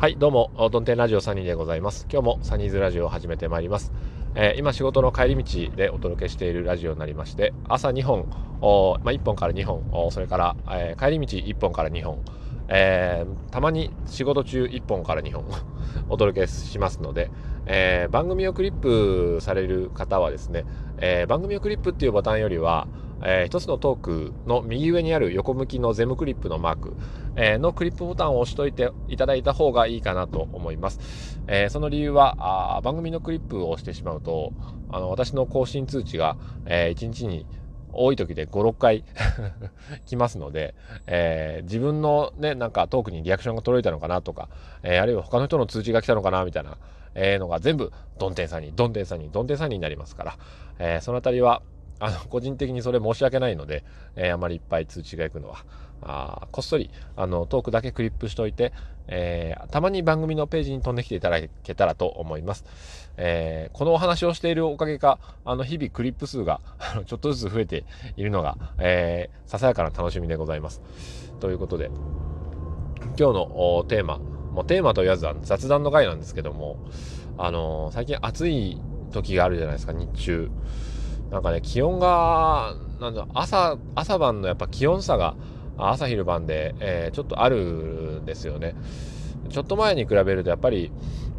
はい、どうも、ドンテンラジオサニーでございます。今日もサニーズラジオを始めてまいります。えー、今仕事の帰り道でお届けしているラジオになりまして、朝2本、まあ、1本から2本、それから、えー、帰り道1本から2本、えー、たまに仕事中1本から2本 お届けしますので、えー、番組をクリップされる方はですね、えー、番組をクリップっていうボタンよりは、えー、一つのトークの右上にある横向きのゼムクリップのマーク、えー、のクリップボタンを押しといていただいた方がいいかなと思います。えー、その理由はあ、番組のクリップを押してしまうと、あの、私の更新通知が、えー、1日に多い時で5、6回 来ますので、えー、自分のね、なんかトークにリアクションが届いたのかなとか、えー、あるいは他の人の通知が来たのかなみたいな、えー、のが全部、ドンテンさんに、ドンテンさんに、ドンテンさんになりますから、えー、そのあたりは、あの、個人的にそれ申し訳ないので、えー、あまりいっぱい通知が行くのは、あこっそり、あの、トークだけクリップしといて、えー、たまに番組のページに飛んできていただけたらと思います。えー、このお話をしているおかげか、あの、日々クリップ数がちょっとずつ増えているのが、え、ささやかな楽しみでございます。ということで、今日のテーマ、もうテーマと言わずは雑談の回なんですけども、あの最近暑い時があるじゃないですか、日中。なんかね、気温が、なんだ、朝、朝晩のやっぱ気温差が、朝昼晩で、えー、ちょっとあるんですよね。ちょっと前に比べるとやっぱり、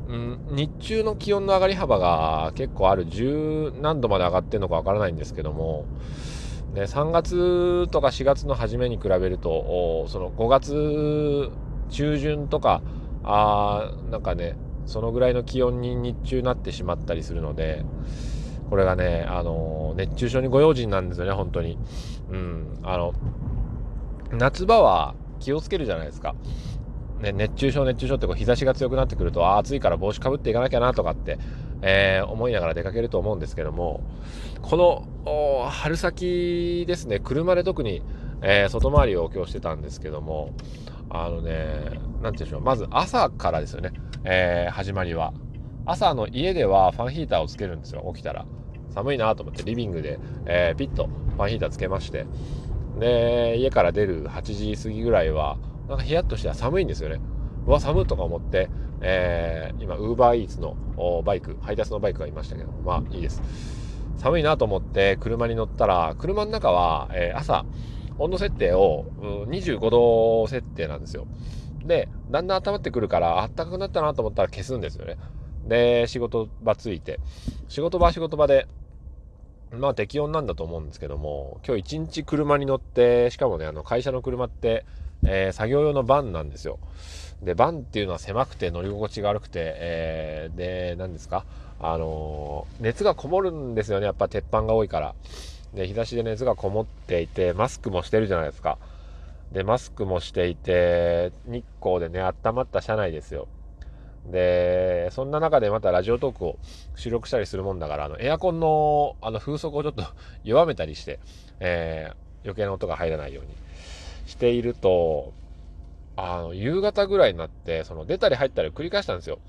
うん、日中の気温の上がり幅が結構ある10何度まで上がってるのかわからないんですけども、ね、3月とか4月の初めに比べるとその5月中旬とかあなんかねそのぐらいの気温に日中なってしまったりするのでこれがね、あの熱中症にご用心なんですよね本当に。うん、あの夏場は気をつけるじゃないですか。ね、熱中症熱中症ってこう日差しが強くなってくると、あ暑いから帽子かぶっていかなきゃなとかって、えー、思いながら出かけると思うんですけども、この春先ですね、車で特に、えー、外回りを今日してたんですけども、あのね、なんていうんでしょう、まず朝からですよね、えー、始まりは。朝の家ではファンヒーターをつけるんですよ、起きたら。寒いなと思ってリビングで、えー、ピッとファンヒーターつけまして、で、家から出る8時過ぎぐらいは、なんかヒヤッとしては寒いんですよね。うわ、寒いとか思って、えー、今、ウーバーイーツのバイク、配達のバイクがいましたけど、まあいいです。寒いなと思って車に乗ったら、車の中は、えー、朝、温度設定を、25度設定なんですよ。で、だんだん温まってくるから、あったかくなったなと思ったら消すんですよね。で、仕事場ついて、仕事場は仕事場で、まあ適温なんだと思うんですけども、今日一日車に乗って、しかもね、あの会社の車って、えー、作業用のバンなんですよ。で、バンっていうのは狭くて乗り心地が悪くて、えー、で、何ですか？あのー、熱がこもるんですよね。やっぱ鉄板が多いから。で、日差しで熱がこもっていて、マスクもしてるじゃないですか。で、マスクもしていて、日光でね、温まった車内ですよ。で、そんな中でまたラジオトークを収録したりするもんだから、あの、エアコンの、あの、風速をちょっと 弱めたりして、えー、余計な音が入らないようにしていると、あの、夕方ぐらいになって、その、出たり入ったり繰り返したんですよ。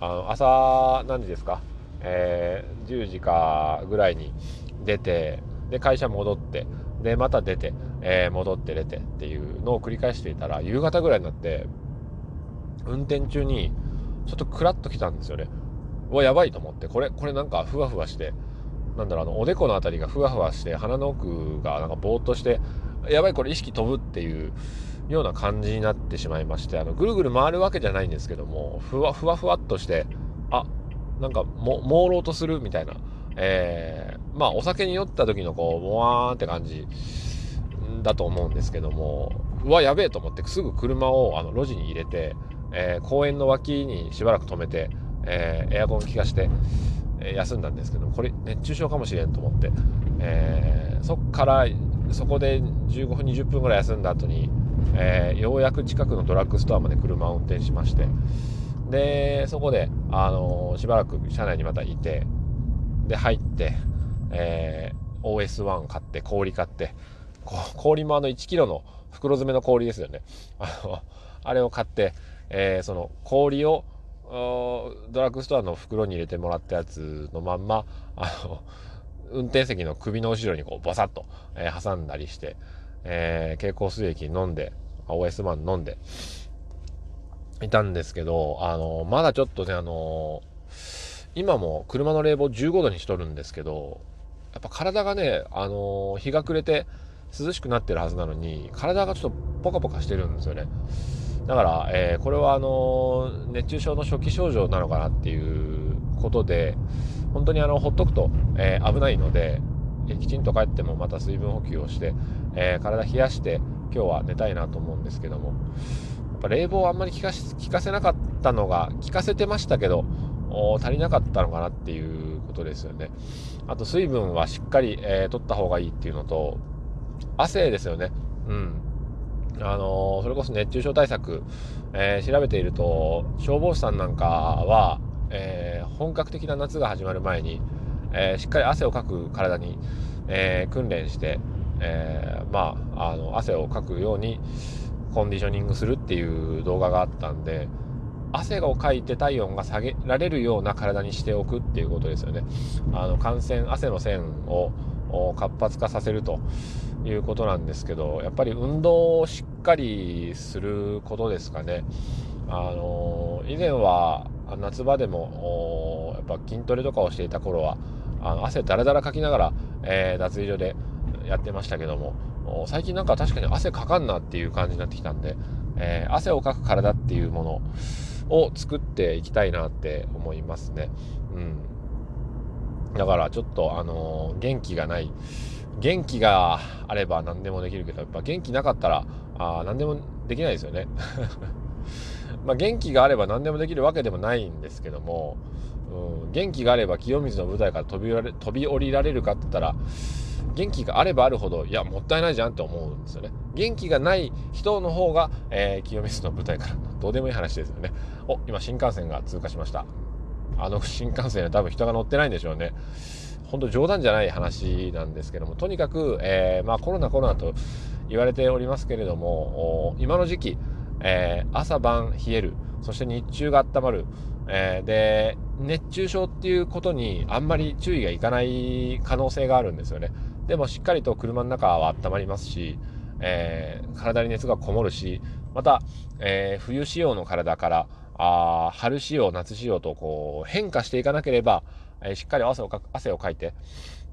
あの、朝、何時ですか？えー、10時かぐらいに出て、で、会社戻って、で、また出て、えー、戻って出てっていうのを繰り返していたら、夕方ぐらいになって、運転中に、ちょっとクラッときたんですよね。うわ、やばいと思って、これ、これなんかふわふわして、なんだろう、あの、おでこの辺りがふわふわして、鼻の奥がなんかぼーっとして、やばい、これ意識飛ぶっていうような感じになってしまいまして、あの、ぐるぐる回るわけじゃないんですけども、ふわふわふわっとして、あ、なんかも、朦朧とするみたいな、えー、まあ、お酒に酔った時のこう、もわーんって感じだと思うんですけども、うわ、やべえと思って、すぐ車をあの路地に入れて、えー、公園の脇にしばらく止めて、えー、エアコン効かして、えー、休んだんですけどこれ熱中症かもしれんと思って、えそっからそこで15分20分ぐらい休んだ後に、えようやく近くのドラッグストアまで車を運転しましてでそこで、あのしばらく車内にまたいてで入って、え OS1 買って氷買って氷もあの1 k g の袋詰めの氷ですよね。あのあれを買ってえー、その氷をドラッグストアの袋に入れてもらったやつのまんまあの運転席の首の後ろにこうバサッと、えー、挟んだりして、えー、蛍光水液飲んで OS マン飲んでいたんですけど、あの、まだちょっとね、あの、今も車の冷房15度にしとるんですけど、やっぱ体がね、あの、日が暮れて涼しくなってるはずなのに、体がちょっとポカポカしてるんですよね。だから、えー、これはあの、熱中症の初期症状なのかなっていうことで、本当にあの、ほっとくと、えー、危ないので、えきちんと帰ってもまた水分補給をして、えー、体冷やして今日は寝たいなと思うんですけどもやっぱ冷房あんまり効か効かせなかったのが効かせてましたけど足りなかったのかなっていうことですよね。あと水分はしっかり、えー、取った方がいいっていうのと汗ですよね。うん。あの、それこそ熱中症対策、えー、調べていると消防士さんなんかは、え本格的な夏が始まる前にえー、しっかり汗をかく体に、え、訓練して、え、まあ、あの汗をかくようにコンディショニングするっていう動画があったんで汗をかいて体温が下げられるような体にしておくっていうことですよね。あの汗腺汗の線を活発化させるということなんですけどやっぱり運動をしっかりすることですかね。あの以前は夏場でもやっぱ筋トレとかをしていた頃はあの汗だらだらかきながら、えー、脱衣所でやってましたけども最近なんか確かに汗かかんなっていう感じになってきたんで、えー、汗をかく体っていうものを作っていきたいなって思いますね。うん。だからちょっとあのー、元気がない。元気があれば何でもできるけど、やっぱ元気なかったら、ああ何でもできないですよね。まあ元気があれば何でもできるわけでもないんですけども、うん、元気があれば清水の舞台から飛び降り飛び降りられるかって言ったら元気があればあるほどいやもったいないじゃんって思うんですよね。元気がない人の方が、えー、清水の舞台からどうでもいい話ですよね。お今新幹線が通過しました。あの新幹線は多分人が乗ってないんでしょうね。本当冗談じゃない話なんですけどもとにかく、えー、まあ、コロナコロナと言われておりますけれども今の時期、えー、朝晩冷えるそして日中が温まる、えー、で熱中症っていうことにあんまり注意がいかない可能性があるんですよね。でもしっかりと車の中は温まりますし、え、体に熱がこもるしまた、え、冬仕様の体からあ春仕様夏仕様とこう変化していかなければ、えー、しっかり汗をか汗をかいて、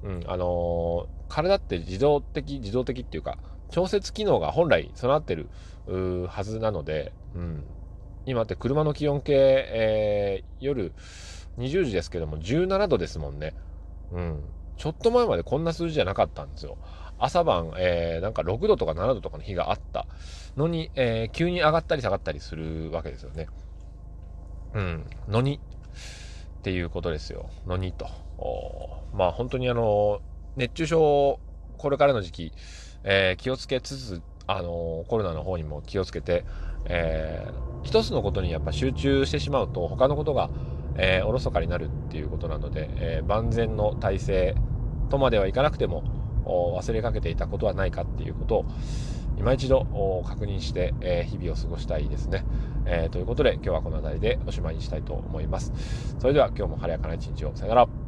うんあの体って自動的自動的っていうか調節機能が本来備わってるはずなので、うん、今って車の気温計、えー、夜20時ですけども17度ですもんね。うん。ちょっと前までこんな数字じゃなかったんですよ。朝晩、えー、なんか6度とか7度とかの日があったのに、えー、急に上がったり下がったりするわけですよね。うん。のにっていうことですよ。のにと。まあ本当にあの、熱中症、これからの時期、えー、気をつけつつ、あのコロナの方にも気をつけて、えー、一つのことにやっぱ集中してしまうと他のことが、えー、おろそかになるっていうことなので、えー、万全の体制とまではいかなくても忘れかけていたことはないかっていうことを今一度確認して、え日々を過ごしたいですね、えということで今日はこの辺りでおしまいにしたいと思います。それでは今日も晴れやかな一日を。さよなら。